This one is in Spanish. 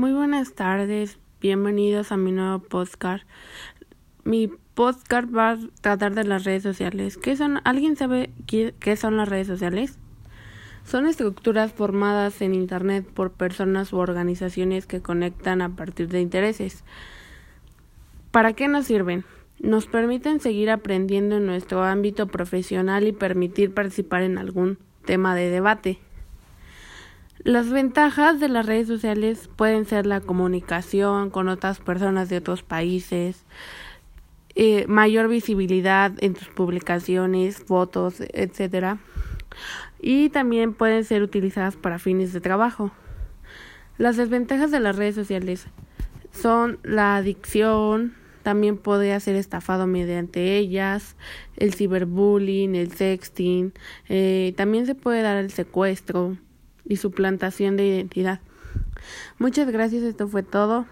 Muy buenas tardes, bienvenidos a mi nuevo podcast. Mi podcast va a tratar de las redes sociales. ¿Qué son? ¿Alguien sabe qué, qué son las redes sociales? Son estructuras formadas en Internet por personas u organizaciones que conectan a partir de intereses. ¿Para qué nos sirven? Nos permiten seguir aprendiendo en nuestro ámbito profesional y permitir participar en algún tema de debate. Las ventajas de las redes sociales pueden ser la comunicación con otras personas de otros países, eh, mayor visibilidad en tus publicaciones, fotos, etcétera, y también pueden ser utilizadas para fines de trabajo. Las desventajas de las redes sociales son la adicción, también puede ser estafado mediante ellas, el ciberbullying, el sexting, eh, también se puede dar el secuestro y suplantación de identidad. Muchas gracias, esto fue todo.